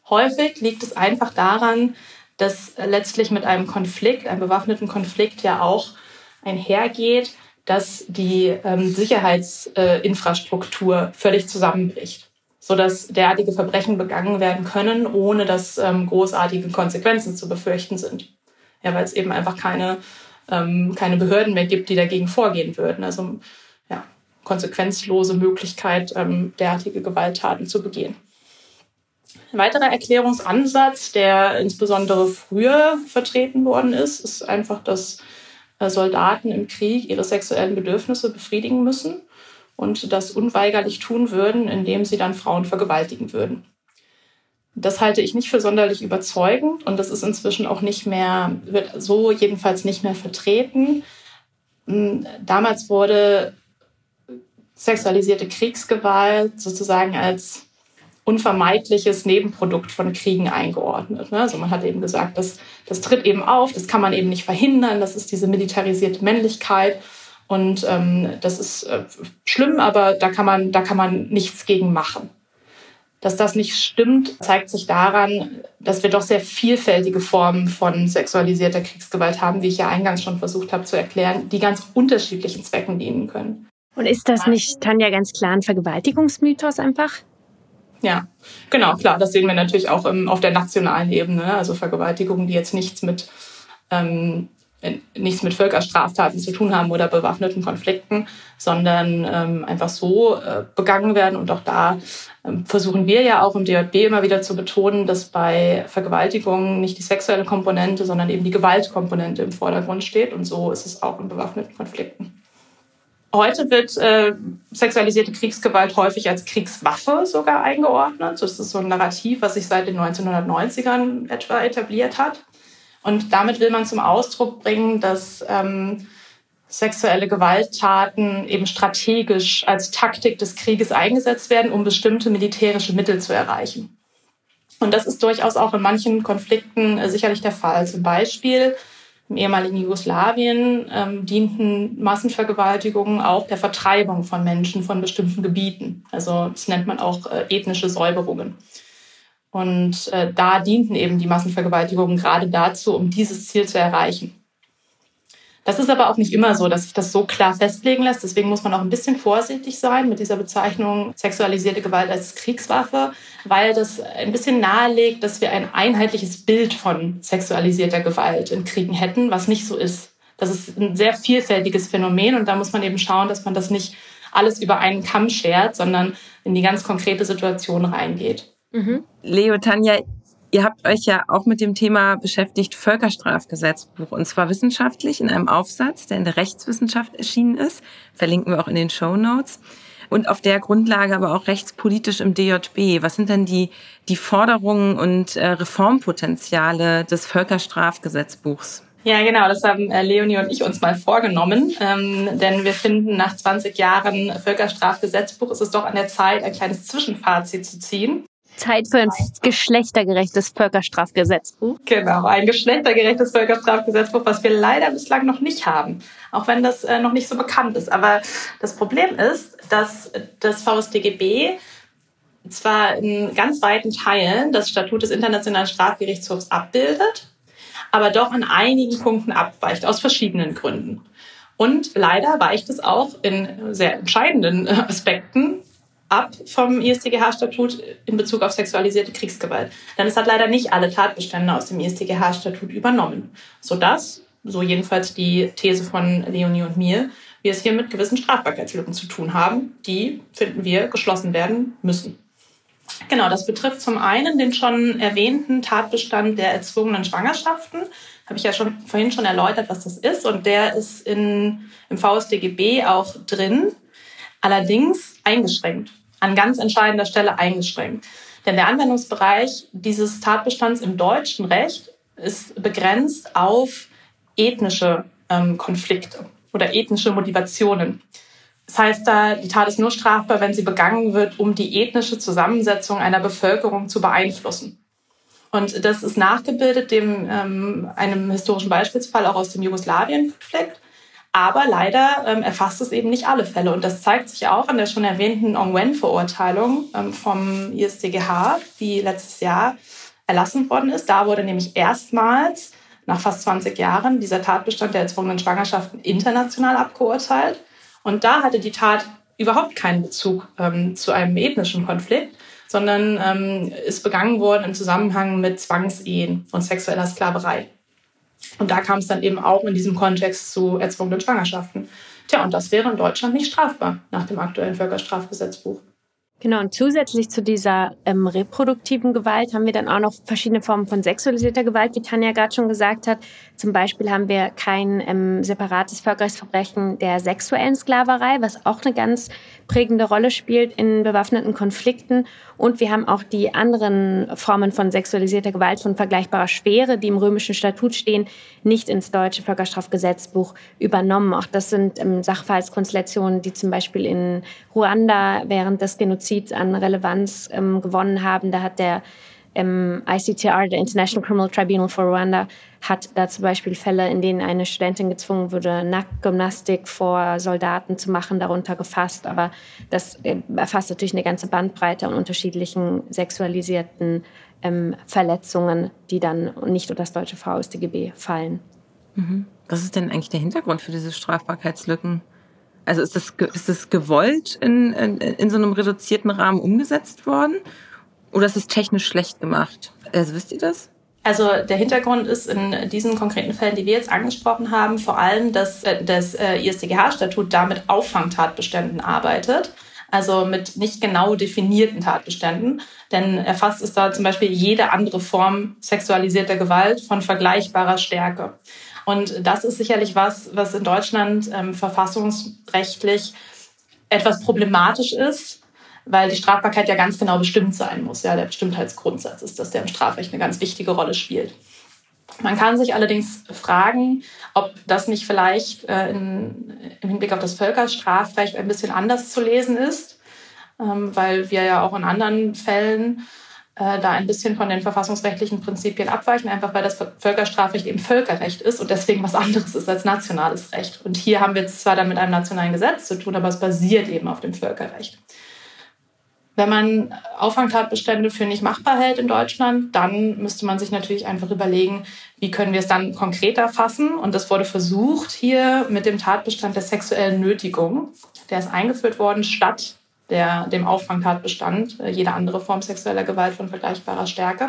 Häufig liegt es einfach daran, dass letztlich mit einem Konflikt, einem bewaffneten Konflikt ja auch einhergeht, dass die ähm, Sicherheitsinfrastruktur äh, völlig zusammenbricht sodass derartige Verbrechen begangen werden können, ohne dass ähm, großartige Konsequenzen zu befürchten sind. Ja, weil es eben einfach keine, ähm, keine Behörden mehr gibt, die dagegen vorgehen würden. Also ja, konsequenzlose Möglichkeit, ähm, derartige Gewalttaten zu begehen. Ein weiterer Erklärungsansatz, der insbesondere früher vertreten worden ist, ist einfach, dass äh, Soldaten im Krieg ihre sexuellen Bedürfnisse befriedigen müssen und das unweigerlich tun würden, indem sie dann Frauen vergewaltigen würden. Das halte ich nicht für sonderlich überzeugend und das ist inzwischen auch nicht mehr, wird so jedenfalls nicht mehr vertreten. Hm, damals wurde sexualisierte Kriegsgewalt sozusagen als unvermeidliches Nebenprodukt von Kriegen eingeordnet. Ne? Also man hat eben gesagt, das, das tritt eben auf, das kann man eben nicht verhindern, das ist diese militarisierte Männlichkeit und ähm, das ist äh, schlimm, aber da kann, man, da kann man nichts gegen machen. Dass das nicht stimmt, zeigt sich daran, dass wir doch sehr vielfältige Formen von sexualisierter Kriegsgewalt haben, wie ich ja eingangs schon versucht habe zu erklären, die ganz unterschiedlichen Zwecken dienen können. Und ist das nicht, Tanja, ganz klar ein Vergewaltigungsmythos einfach? Ja, genau, klar. Das sehen wir natürlich auch im, auf der nationalen Ebene. Also Vergewaltigungen, die jetzt nichts mit ähm, nichts mit Völkerstraftaten zu tun haben oder bewaffneten Konflikten, sondern ähm, einfach so äh, begangen werden. Und auch da ähm, versuchen wir ja auch im DJB immer wieder zu betonen, dass bei Vergewaltigungen nicht die sexuelle Komponente, sondern eben die Gewaltkomponente im Vordergrund steht. Und so ist es auch in bewaffneten Konflikten. Heute wird äh, sexualisierte Kriegsgewalt häufig als Kriegswaffe sogar eingeordnet. Das ist so ein Narrativ, was sich seit den 1990ern etwa etabliert hat. Und damit will man zum Ausdruck bringen, dass ähm, sexuelle Gewalttaten eben strategisch als Taktik des Krieges eingesetzt werden, um bestimmte militärische Mittel zu erreichen. Und das ist durchaus auch in manchen Konflikten äh, sicherlich der Fall. Zum Beispiel im ehemaligen Jugoslawien ähm, dienten Massenvergewaltigungen auch der Vertreibung von Menschen von bestimmten Gebieten. Also das nennt man auch äh, ethnische Säuberungen. Und äh, da dienten eben die Massenvergewaltigungen gerade dazu, um dieses Ziel zu erreichen. Das ist aber auch nicht immer so, dass sich das so klar festlegen lässt. Deswegen muss man auch ein bisschen vorsichtig sein mit dieser Bezeichnung sexualisierte Gewalt als Kriegswaffe, weil das ein bisschen nahelegt, dass wir ein einheitliches Bild von sexualisierter Gewalt in Kriegen hätten, was nicht so ist. Das ist ein sehr vielfältiges Phänomen und da muss man eben schauen, dass man das nicht alles über einen Kamm schert, sondern in die ganz konkrete Situation reingeht. Mhm. Leo, Tanja, Ihr habt euch ja auch mit dem Thema beschäftigt, Völkerstrafgesetzbuch, und zwar wissenschaftlich in einem Aufsatz, der in der Rechtswissenschaft erschienen ist. Verlinken wir auch in den Show Notes. Und auf der Grundlage aber auch rechtspolitisch im DJB. Was sind denn die, die Forderungen und äh, Reformpotenziale des Völkerstrafgesetzbuchs? Ja, genau, das haben äh, Leonie und ich uns mal vorgenommen. Ähm, denn wir finden, nach 20 Jahren Völkerstrafgesetzbuch ist es doch an der Zeit, ein kleines Zwischenfazit zu ziehen. Zeit für ein geschlechtergerechtes Völkerstrafgesetzbuch. Genau, ein geschlechtergerechtes Völkerstrafgesetzbuch, was wir leider bislang noch nicht haben, auch wenn das äh, noch nicht so bekannt ist. Aber das Problem ist, dass das VSDGB zwar in ganz weiten Teilen das Statut des Internationalen Strafgerichtshofs abbildet, aber doch in einigen Punkten abweicht, aus verschiedenen Gründen. Und leider weicht es auch in sehr entscheidenden Aspekten ab vom ISTGH-Statut in Bezug auf sexualisierte Kriegsgewalt. Denn es hat leider nicht alle Tatbestände aus dem ISTGH-Statut übernommen, sodass, so jedenfalls die These von Leonie und mir, wir es hier mit gewissen Strafbarkeitslücken zu tun haben, die, finden wir, geschlossen werden müssen. Genau, das betrifft zum einen den schon erwähnten Tatbestand der erzwungenen Schwangerschaften. Habe ich ja schon vorhin schon erläutert, was das ist. Und der ist in, im VSDGB auch drin allerdings eingeschränkt, an ganz entscheidender Stelle eingeschränkt. Denn der Anwendungsbereich dieses Tatbestands im deutschen Recht ist begrenzt auf ethnische ähm, Konflikte oder ethnische Motivationen. Das heißt da, die Tat ist nur strafbar, wenn sie begangen wird, um die ethnische Zusammensetzung einer Bevölkerung zu beeinflussen. Und das ist nachgebildet dem ähm, einem historischen Beispielsfall auch aus dem Jugoslawien-Konflikt. Aber leider ähm, erfasst es eben nicht alle Fälle. Und das zeigt sich auch an der schon erwähnten Ongwen-Verurteilung ähm, vom ISDGH, die letztes Jahr erlassen worden ist. Da wurde nämlich erstmals nach fast 20 Jahren dieser Tatbestand der erzwungenen Schwangerschaften international abgeurteilt. Und da hatte die Tat überhaupt keinen Bezug ähm, zu einem ethnischen Konflikt, sondern ähm, ist begangen worden im Zusammenhang mit Zwangsehen und sexueller Sklaverei. Und da kam es dann eben auch in diesem Kontext zu erzwungenen Schwangerschaften. Tja, und das wäre in Deutschland nicht strafbar nach dem aktuellen Völkerstrafgesetzbuch. Genau, und zusätzlich zu dieser ähm, reproduktiven Gewalt haben wir dann auch noch verschiedene Formen von sexualisierter Gewalt, wie Tanja gerade schon gesagt hat. Zum Beispiel haben wir kein ähm, separates Völkerrechtsverbrechen der sexuellen Sklaverei, was auch eine ganz prägende Rolle spielt in bewaffneten Konflikten. Und wir haben auch die anderen Formen von sexualisierter Gewalt von vergleichbarer Schwere, die im römischen Statut stehen, nicht ins deutsche Völkerstrafgesetzbuch übernommen. Auch das sind ähm, Sachverhaltskonstellationen, die zum Beispiel in Ruanda während des Genozids an Relevanz ähm, gewonnen haben. Da hat der ähm, ICTR, der International Criminal Tribunal for Rwanda, hat da zum Beispiel Fälle, in denen eine Studentin gezwungen wurde, Nacktgymnastik vor Soldaten zu machen, darunter gefasst. Aber das äh, erfasst natürlich eine ganze Bandbreite an unterschiedlichen sexualisierten ähm, Verletzungen, die dann nicht unter das deutsche VStGB fallen. Mhm. Was ist denn eigentlich der Hintergrund für diese Strafbarkeitslücken? Also ist das, ist das gewollt in, in, in so einem reduzierten Rahmen umgesetzt worden? Oder ist es technisch schlecht gemacht? Also wisst ihr das? Also der Hintergrund ist in diesen konkreten Fällen, die wir jetzt angesprochen haben, vor allem, dass äh, das äh, IStGH-Statut damit Auffangtatbeständen arbeitet, also mit nicht genau definierten Tatbeständen. Denn erfasst ist da zum Beispiel jede andere Form sexualisierter Gewalt von vergleichbarer Stärke. Und das ist sicherlich was, was in Deutschland ähm, verfassungsrechtlich etwas problematisch ist, weil die Strafbarkeit ja ganz genau bestimmt sein muss. Ja, der Bestimmtheitsgrundsatz ist, dass der im Strafrecht eine ganz wichtige Rolle spielt. Man kann sich allerdings fragen, ob das nicht vielleicht äh, in, im Hinblick auf das Völkerstrafrecht ein bisschen anders zu lesen ist, ähm, weil wir ja auch in anderen Fällen äh, da ein bisschen von den verfassungsrechtlichen Prinzipien abweichen, einfach weil das Völkerstrafrecht eben Völkerrecht ist und deswegen was anderes ist als nationales Recht. Und hier haben wir es zwar dann mit einem nationalen Gesetz zu tun, aber es basiert eben auf dem Völkerrecht. Wenn man Auffangtatbestände für nicht machbar hält in Deutschland, dann müsste man sich natürlich einfach überlegen, wie können wir es dann konkreter fassen. Und das wurde versucht hier mit dem Tatbestand der sexuellen Nötigung. Der ist eingeführt worden statt der, dem Auffangtatbestand, äh, jede andere Form sexueller Gewalt von vergleichbarer Stärke.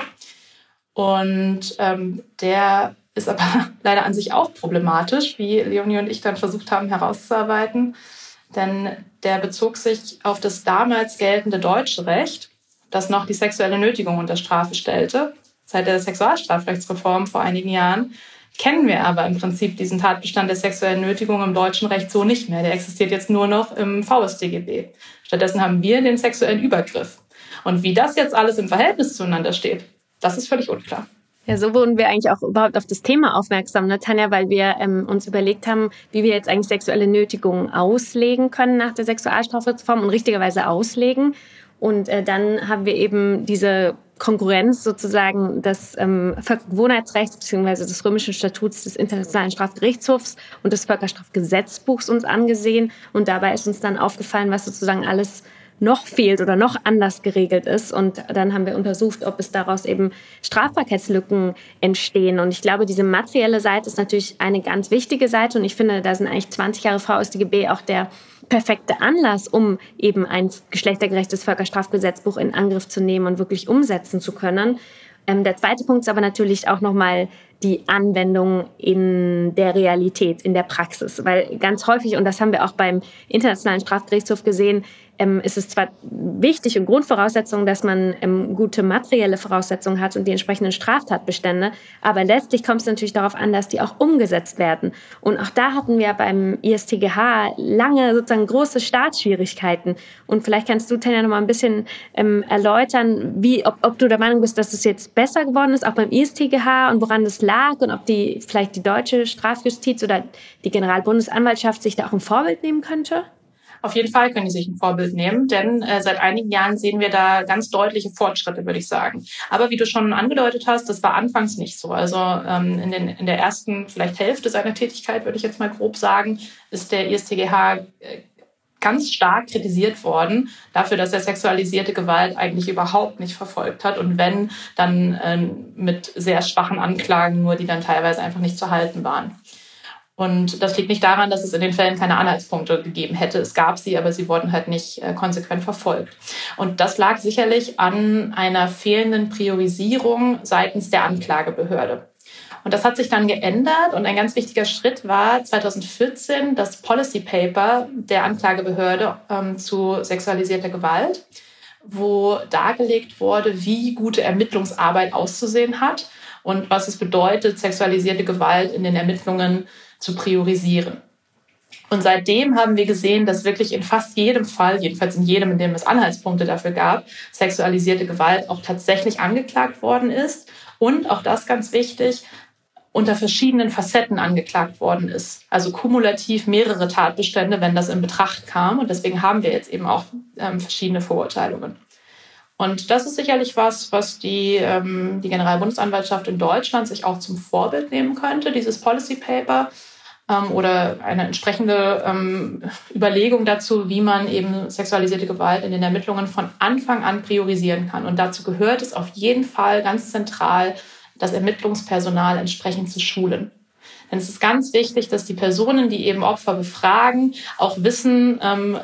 Und ähm, der ist aber leider an sich auch problematisch, wie Leonie und ich dann versucht haben herauszuarbeiten denn der bezog sich auf das damals geltende deutsche Recht, das noch die sexuelle Nötigung unter Strafe stellte. Seit der Sexualstrafrechtsreform vor einigen Jahren kennen wir aber im Prinzip diesen Tatbestand der sexuellen Nötigung im deutschen Recht so nicht mehr. Der existiert jetzt nur noch im VStGB. Stattdessen haben wir den sexuellen Übergriff. Und wie das jetzt alles im Verhältnis zueinander steht, das ist völlig unklar. Ja, so wurden wir eigentlich auch überhaupt auf das Thema aufmerksam, ne, Tanja, weil wir ähm, uns überlegt haben, wie wir jetzt eigentlich sexuelle Nötigungen auslegen können nach der Sexualstrafreform und richtigerweise auslegen. Und äh, dann haben wir eben diese Konkurrenz sozusagen des ähm, Gewohnheitsrechts bzw. des römischen Statuts des Internationalen Strafgerichtshofs und des Völkerstrafgesetzbuchs uns angesehen. Und dabei ist uns dann aufgefallen, was sozusagen alles noch fehlt oder noch anders geregelt ist. Und dann haben wir untersucht, ob es daraus eben Strafbarkeitslücken entstehen. Und ich glaube, diese materielle Seite ist natürlich eine ganz wichtige Seite. Und ich finde, da sind eigentlich 20 Jahre VStGB auch der perfekte Anlass, um eben ein geschlechtergerechtes Völkerstrafgesetzbuch in Angriff zu nehmen und wirklich umsetzen zu können. Ähm, der zweite Punkt ist aber natürlich auch nochmal die Anwendung in der Realität, in der Praxis. Weil ganz häufig, und das haben wir auch beim Internationalen Strafgerichtshof gesehen, ähm, ist es zwar wichtig und Grundvoraussetzung, dass man ähm, gute materielle Voraussetzungen hat und die entsprechenden Straftatbestände, aber letztlich kommt es natürlich darauf an, dass die auch umgesetzt werden. Und auch da hatten wir beim ISTGH lange sozusagen große Startschwierigkeiten. Und vielleicht kannst du, Tanja, noch mal ein bisschen ähm, erläutern, wie, ob, ob du der Meinung bist, dass es jetzt besser geworden ist, auch beim ISTGH und woran das lag und ob die vielleicht die deutsche Strafjustiz oder die Generalbundesanwaltschaft sich da auch ein Vorbild nehmen könnte? Auf jeden Fall können die sich ein Vorbild nehmen, denn äh, seit einigen Jahren sehen wir da ganz deutliche Fortschritte, würde ich sagen. Aber wie du schon angedeutet hast, das war anfangs nicht so. Also ähm, in, den, in der ersten vielleicht Hälfte seiner Tätigkeit, würde ich jetzt mal grob sagen, ist der ISTGH äh, ganz stark kritisiert worden dafür, dass er sexualisierte Gewalt eigentlich überhaupt nicht verfolgt hat und wenn, dann äh, mit sehr schwachen Anklagen nur, die dann teilweise einfach nicht zu halten waren. Und das liegt nicht daran, dass es in den Fällen keine Anhaltspunkte gegeben hätte. Es gab sie, aber sie wurden halt nicht äh, konsequent verfolgt. Und das lag sicherlich an einer fehlenden Priorisierung seitens der Anklagebehörde. Und das hat sich dann geändert und ein ganz wichtiger Schritt war 2014 das Policy Paper der Anklagebehörde ähm, zu sexualisierter Gewalt, wo dargelegt wurde, wie gute Ermittlungsarbeit auszusehen hat und was es bedeutet, sexualisierte Gewalt in den Ermittlungen zu priorisieren. Und seitdem haben wir gesehen, dass wirklich in fast jedem Fall, jedenfalls in jedem, in dem es Anhaltspunkte dafür gab, sexualisierte Gewalt auch tatsächlich angeklagt worden ist. Und auch das ganz wichtig, unter verschiedenen Facetten angeklagt worden ist. Also kumulativ mehrere Tatbestände, wenn das in Betracht kam. Und deswegen haben wir jetzt eben auch ähm, verschiedene Verurteilungen. Und das ist sicherlich was, was die, ähm, die Generalbundesanwaltschaft in Deutschland sich auch zum Vorbild nehmen könnte, dieses Policy Paper ähm, oder eine entsprechende ähm, Überlegung dazu, wie man eben sexualisierte Gewalt in den Ermittlungen von Anfang an priorisieren kann. Und dazu gehört es auf jeden Fall ganz zentral, das Ermittlungspersonal entsprechend zu schulen. Denn es ist ganz wichtig, dass die Personen, die eben Opfer befragen, auch wissen, ähm,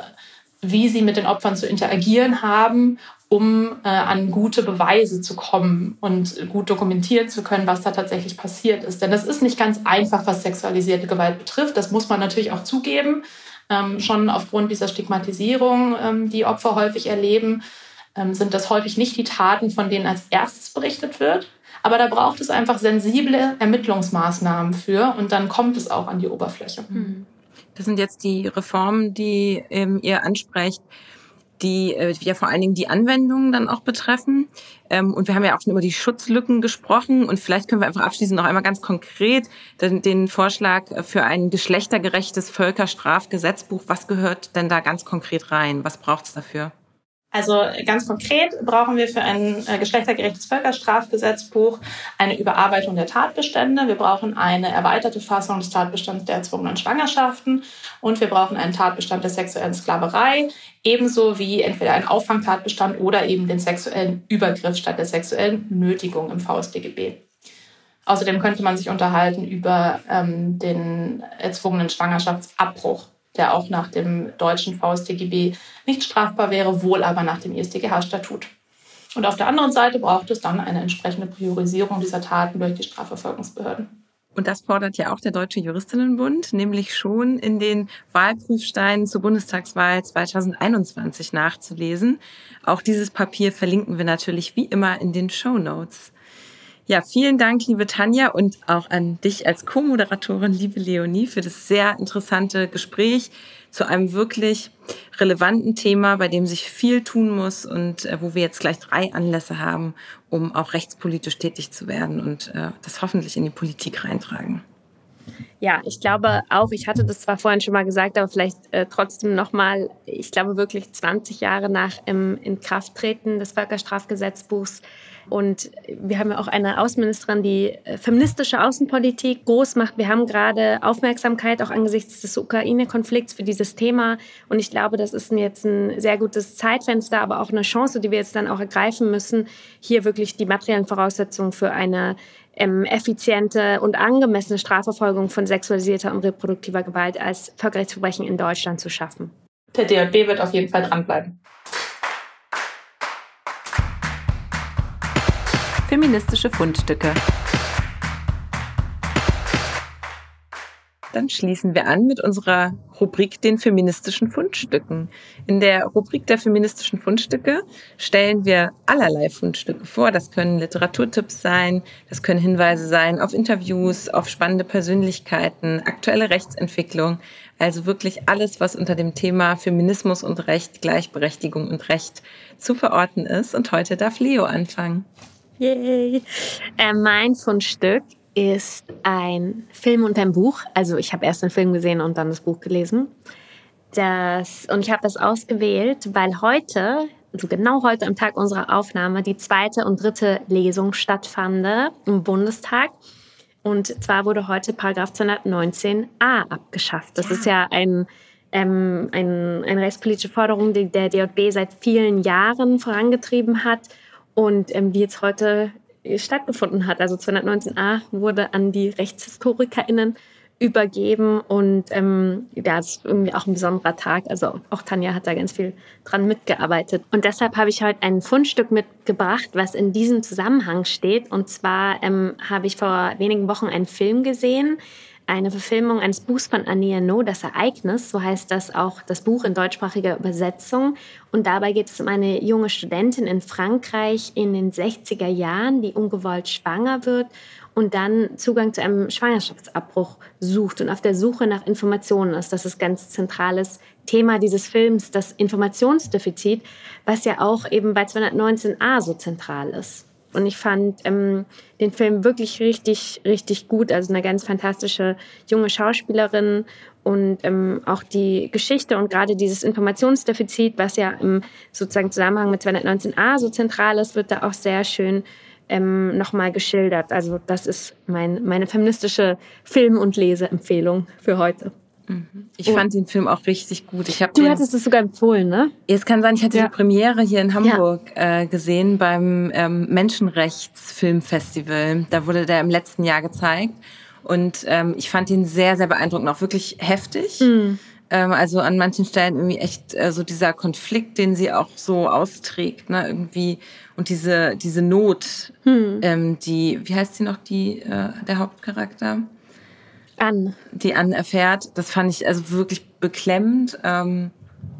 wie sie mit den Opfern zu interagieren haben um äh, an gute Beweise zu kommen und gut dokumentieren zu können, was da tatsächlich passiert ist. Denn das ist nicht ganz einfach, was sexualisierte Gewalt betrifft. Das muss man natürlich auch zugeben. Ähm, schon aufgrund dieser Stigmatisierung, ähm, die Opfer häufig erleben, ähm, sind das häufig nicht die Taten, von denen als erstes berichtet wird. Aber da braucht es einfach sensible Ermittlungsmaßnahmen für und dann kommt es auch an die Oberfläche. Hm. Das sind jetzt die Reformen, die ähm, ihr ansprecht die äh, ja vor allen Dingen die Anwendungen dann auch betreffen. Ähm, und wir haben ja auch schon über die Schutzlücken gesprochen. Und vielleicht können wir einfach abschließend noch einmal ganz konkret den, den Vorschlag für ein geschlechtergerechtes Völkerstrafgesetzbuch. Was gehört denn da ganz konkret rein? Was braucht es dafür? Also ganz konkret brauchen wir für ein äh, geschlechtergerechtes Völkerstrafgesetzbuch eine Überarbeitung der Tatbestände. Wir brauchen eine erweiterte Fassung des Tatbestands der erzwungenen Schwangerschaften und wir brauchen einen Tatbestand der sexuellen Sklaverei, ebenso wie entweder einen Auffangtatbestand oder eben den sexuellen Übergriff statt der sexuellen Nötigung im VSDGB. Außerdem könnte man sich unterhalten über ähm, den erzwungenen Schwangerschaftsabbruch der auch nach dem deutschen VStGB nicht strafbar wäre, wohl aber nach dem IStGH-Statut. Und auf der anderen Seite braucht es dann eine entsprechende Priorisierung dieser Taten durch die Strafverfolgungsbehörden. Und das fordert ja auch der Deutsche Juristinnenbund, nämlich schon in den Wahlprüfsteinen zur Bundestagswahl 2021 nachzulesen. Auch dieses Papier verlinken wir natürlich wie immer in den Show Notes. Ja, vielen Dank, liebe Tanja, und auch an dich als Co-Moderatorin, liebe Leonie, für das sehr interessante Gespräch zu einem wirklich relevanten Thema, bei dem sich viel tun muss und äh, wo wir jetzt gleich drei Anlässe haben, um auch rechtspolitisch tätig zu werden und äh, das hoffentlich in die Politik reintragen. Ja, ich glaube auch, ich hatte das zwar vorhin schon mal gesagt, aber vielleicht äh, trotzdem nochmal, ich glaube wirklich 20 Jahre nach im Inkrafttreten des Völkerstrafgesetzbuchs und wir haben ja auch eine Außenministerin, die äh, feministische Außenpolitik groß macht. Wir haben gerade Aufmerksamkeit auch angesichts des Ukraine-Konflikts für dieses Thema. Und ich glaube, das ist jetzt ein sehr gutes Zeitfenster, aber auch eine Chance, die wir jetzt dann auch ergreifen müssen, hier wirklich die materiellen Voraussetzungen für eine ähm, effiziente und angemessene Strafverfolgung von sexualisierter und reproduktiver Gewalt als Völkerrechtsverbrechen in Deutschland zu schaffen. Der DRB wird auf jeden Fall dranbleiben. Feministische Fundstücke. Dann schließen wir an mit unserer Rubrik den feministischen Fundstücken. In der Rubrik der feministischen Fundstücke stellen wir allerlei Fundstücke vor. Das können Literaturtipps sein, das können Hinweise sein auf Interviews, auf spannende Persönlichkeiten, aktuelle Rechtsentwicklung. Also wirklich alles, was unter dem Thema Feminismus und Recht, Gleichberechtigung und Recht zu verorten ist. Und heute darf Leo anfangen. Yay. Äh, mein Fundstück ist ein Film und ein Buch. Also ich habe erst den Film gesehen und dann das Buch gelesen. Das, und ich habe das ausgewählt, weil heute, also genau heute am Tag unserer Aufnahme, die zweite und dritte Lesung stattfand im Bundestag. Und zwar wurde heute Paragraph 219a abgeschafft. Das ja. ist ja ein, ähm, ein, eine rechtspolitische Forderung, die der DJB seit vielen Jahren vorangetrieben hat und ähm, die jetzt heute stattgefunden hat. Also 219a wurde an die RechtshistorikerInnen übergeben und ähm, ja, das ist irgendwie auch ein besonderer Tag. Also auch Tanja hat da ganz viel dran mitgearbeitet. Und deshalb habe ich heute ein Fundstück mitgebracht, was in diesem Zusammenhang steht. Und zwar ähm, habe ich vor wenigen Wochen einen Film gesehen, eine Verfilmung eines Buchs von Ania No, Das Ereignis, so heißt das auch das Buch in deutschsprachiger Übersetzung. Und dabei geht es um eine junge Studentin in Frankreich in den 60er Jahren, die ungewollt schwanger wird und dann Zugang zu einem Schwangerschaftsabbruch sucht und auf der Suche nach Informationen ist. Das ist ganz zentrales Thema dieses Films, das Informationsdefizit, was ja auch eben bei 219a so zentral ist. Und ich fand ähm, den Film wirklich richtig, richtig gut. Also eine ganz fantastische junge Schauspielerin und ähm, auch die Geschichte und gerade dieses Informationsdefizit, was ja im sozusagen Zusammenhang mit 219a so zentral ist, wird da auch sehr schön ähm, nochmal geschildert. Also das ist mein, meine feministische Film- und Leseempfehlung für heute. Mhm. Ich fand den Film auch richtig gut. Ich du den, hattest es sogar empfohlen, ne? Es kann sein, ich hatte ja. die Premiere hier in Hamburg ja. äh, gesehen beim ähm, Menschenrechtsfilmfestival. Da wurde der im letzten Jahr gezeigt. Und ähm, ich fand ihn sehr, sehr beeindruckend, auch wirklich heftig. Mhm. Ähm, also an manchen Stellen irgendwie echt äh, so dieser Konflikt, den sie auch so austrägt, ne, irgendwie und diese diese Not, hm. ähm, die wie heißt sie noch die äh, der Hauptcharakter? An. Die An erfährt. Das fand ich also wirklich beklemmend. Ähm,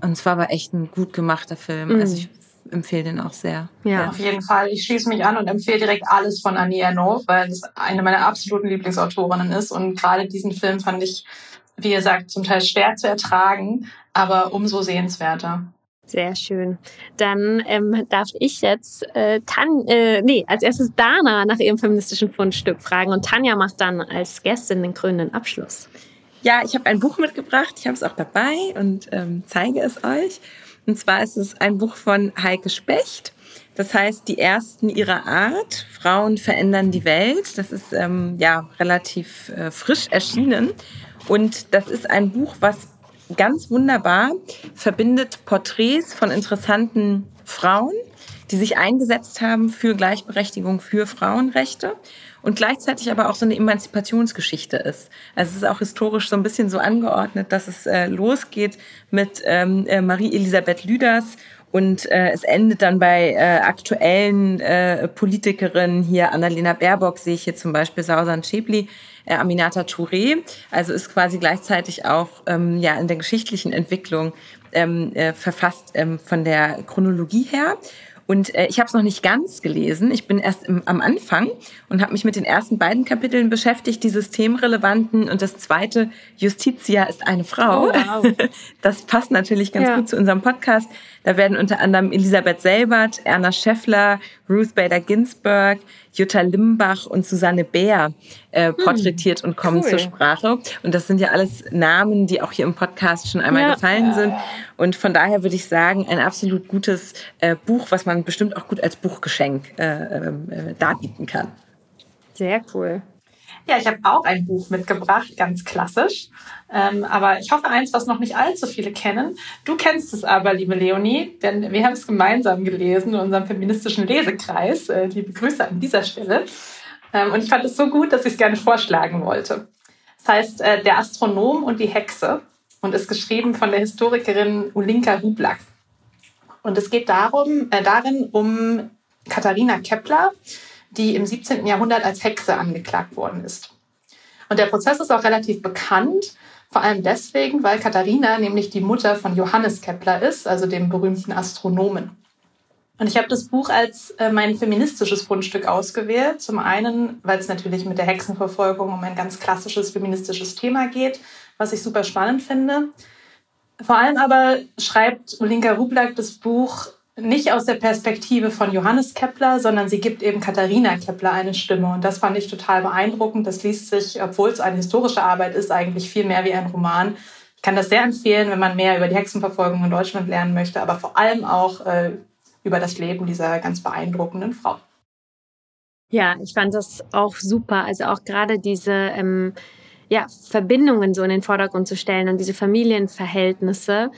und es war aber echt ein gut gemachter Film. Mhm. Also ich empfehle den auch sehr. Ja, ja, auf jeden Fall. Ich schließe mich an und empfehle direkt alles von Annie Ernaux, weil es eine meiner absoluten Lieblingsautorinnen ist. Und gerade diesen Film fand ich, wie ihr sagt, zum Teil schwer zu ertragen, aber umso sehenswerter. Sehr schön. Dann ähm, darf ich jetzt äh, Tan äh, nee, als erstes Dana nach ihrem feministischen Fundstück fragen und Tanja macht dann als Gästin den krönenden Abschluss. Ja, ich habe ein Buch mitgebracht. Ich habe es auch dabei und ähm, zeige es euch. Und zwar ist es ein Buch von Heike Specht. Das heißt, die ersten ihrer Art. Frauen verändern die Welt. Das ist ähm, ja relativ äh, frisch erschienen. Und das ist ein Buch, was ganz wunderbar verbindet Porträts von interessanten Frauen, die sich eingesetzt haben für Gleichberechtigung, für Frauenrechte und gleichzeitig aber auch so eine Emanzipationsgeschichte ist. Also es ist auch historisch so ein bisschen so angeordnet, dass es äh, losgeht mit ähm, äh, Marie-Elisabeth Lüders und äh, es endet dann bei äh, aktuellen äh, Politikerinnen hier, Annalena Baerbock sehe ich hier zum Beispiel, Sausan Schäbli, äh, Aminata Touré. Also ist quasi gleichzeitig auch ähm, ja in der geschichtlichen Entwicklung ähm, äh, verfasst ähm, von der Chronologie her. Und äh, ich habe es noch nicht ganz gelesen. Ich bin erst im, am Anfang und habe mich mit den ersten beiden Kapiteln beschäftigt, die systemrelevanten. Und das zweite, Justitia ist eine Frau. Oh, wow. Das passt natürlich ganz ja. gut zu unserem Podcast. Da werden unter anderem Elisabeth Selbert, Erna Scheffler, Ruth Bader Ginsburg, Jutta Limbach und Susanne Bär äh, hm, porträtiert hm, und kommen cool. zur Sprache. Und das sind ja alles Namen, die auch hier im Podcast schon einmal ja. gefallen sind. Und von daher würde ich sagen, ein absolut gutes äh, Buch, was man bestimmt auch gut als Buchgeschenk äh, ähm, äh, darbieten kann. Sehr cool. Ja, ich habe auch ein Buch mitgebracht, ganz klassisch. Ähm, aber ich hoffe eins, was noch nicht allzu viele kennen. Du kennst es aber, liebe Leonie, denn wir haben es gemeinsam gelesen in unserem feministischen Lesekreis. Äh, liebe Grüße an dieser Stelle. Ähm, und ich fand es so gut, dass ich es gerne vorschlagen wollte. Das heißt, äh, Der Astronom und die Hexe und ist geschrieben von der Historikerin Ulinka Hublak. Und es geht darum, äh, darin um Katharina Kepler, die im 17. Jahrhundert als Hexe angeklagt worden ist. Und der Prozess ist auch relativ bekannt, vor allem deswegen, weil Katharina nämlich die Mutter von Johannes Kepler ist, also dem berühmten Astronomen. Und ich habe das Buch als äh, mein feministisches Fundstück ausgewählt. Zum einen, weil es natürlich mit der Hexenverfolgung um ein ganz klassisches feministisches Thema geht, was ich super spannend finde. Vor allem aber schreibt Ulinka Rublak das Buch nicht aus der Perspektive von Johannes Kepler, sondern sie gibt eben Katharina Kepler eine Stimme. Und das fand ich total beeindruckend. Das liest sich, obwohl es eine historische Arbeit ist, eigentlich viel mehr wie ein Roman. Ich kann das sehr empfehlen, wenn man mehr über die Hexenverfolgung in Deutschland lernen möchte, aber vor allem auch äh, über das Leben dieser ganz beeindruckenden Frau. Ja, ich fand das auch super. Also auch gerade diese ähm, ja, Verbindungen so in den Vordergrund zu stellen und diese Familienverhältnisse.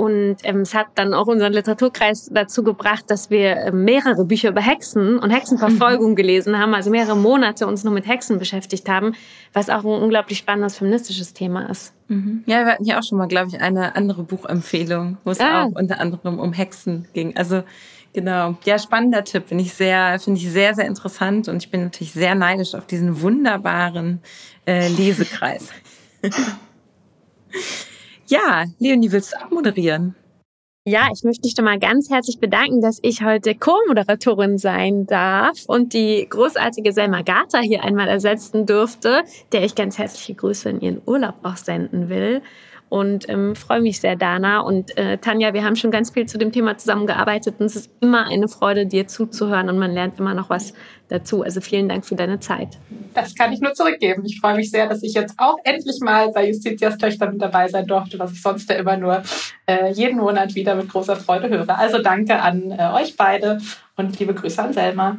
Und ähm, es hat dann auch unseren Literaturkreis dazu gebracht, dass wir äh, mehrere Bücher über Hexen und Hexenverfolgung gelesen haben, also mehrere Monate uns nur mit Hexen beschäftigt haben, was auch ein unglaublich spannendes feministisches Thema ist. Mhm. Ja, wir hatten hier auch schon mal, glaube ich, eine andere Buchempfehlung, wo es ah. auch unter anderem um Hexen ging. Also genau, ja, spannender Tipp, finde ich sehr, finde ich sehr, sehr interessant und ich bin natürlich sehr neidisch auf diesen wunderbaren äh, Lesekreis. Ja, Leonie, willst du abmoderieren? Ja, ich möchte dich doch mal ganz herzlich bedanken, dass ich heute Co-Moderatorin sein darf und die großartige Selma Gata hier einmal ersetzen durfte, der ich ganz herzliche Grüße in ihren Urlaub auch senden will und ähm, freue mich sehr, Dana. Und äh, Tanja, wir haben schon ganz viel zu dem Thema zusammengearbeitet und es ist immer eine Freude, dir zuzuhören und man lernt immer noch was dazu. Also vielen Dank für deine Zeit. Das kann ich nur zurückgeben. Ich freue mich sehr, dass ich jetzt auch endlich mal bei Justitias Töchter mit dabei sein durfte, was ich sonst ja immer nur äh, jeden Monat wieder mit großer Freude höre. Also danke an äh, euch beide und liebe Grüße an Selma.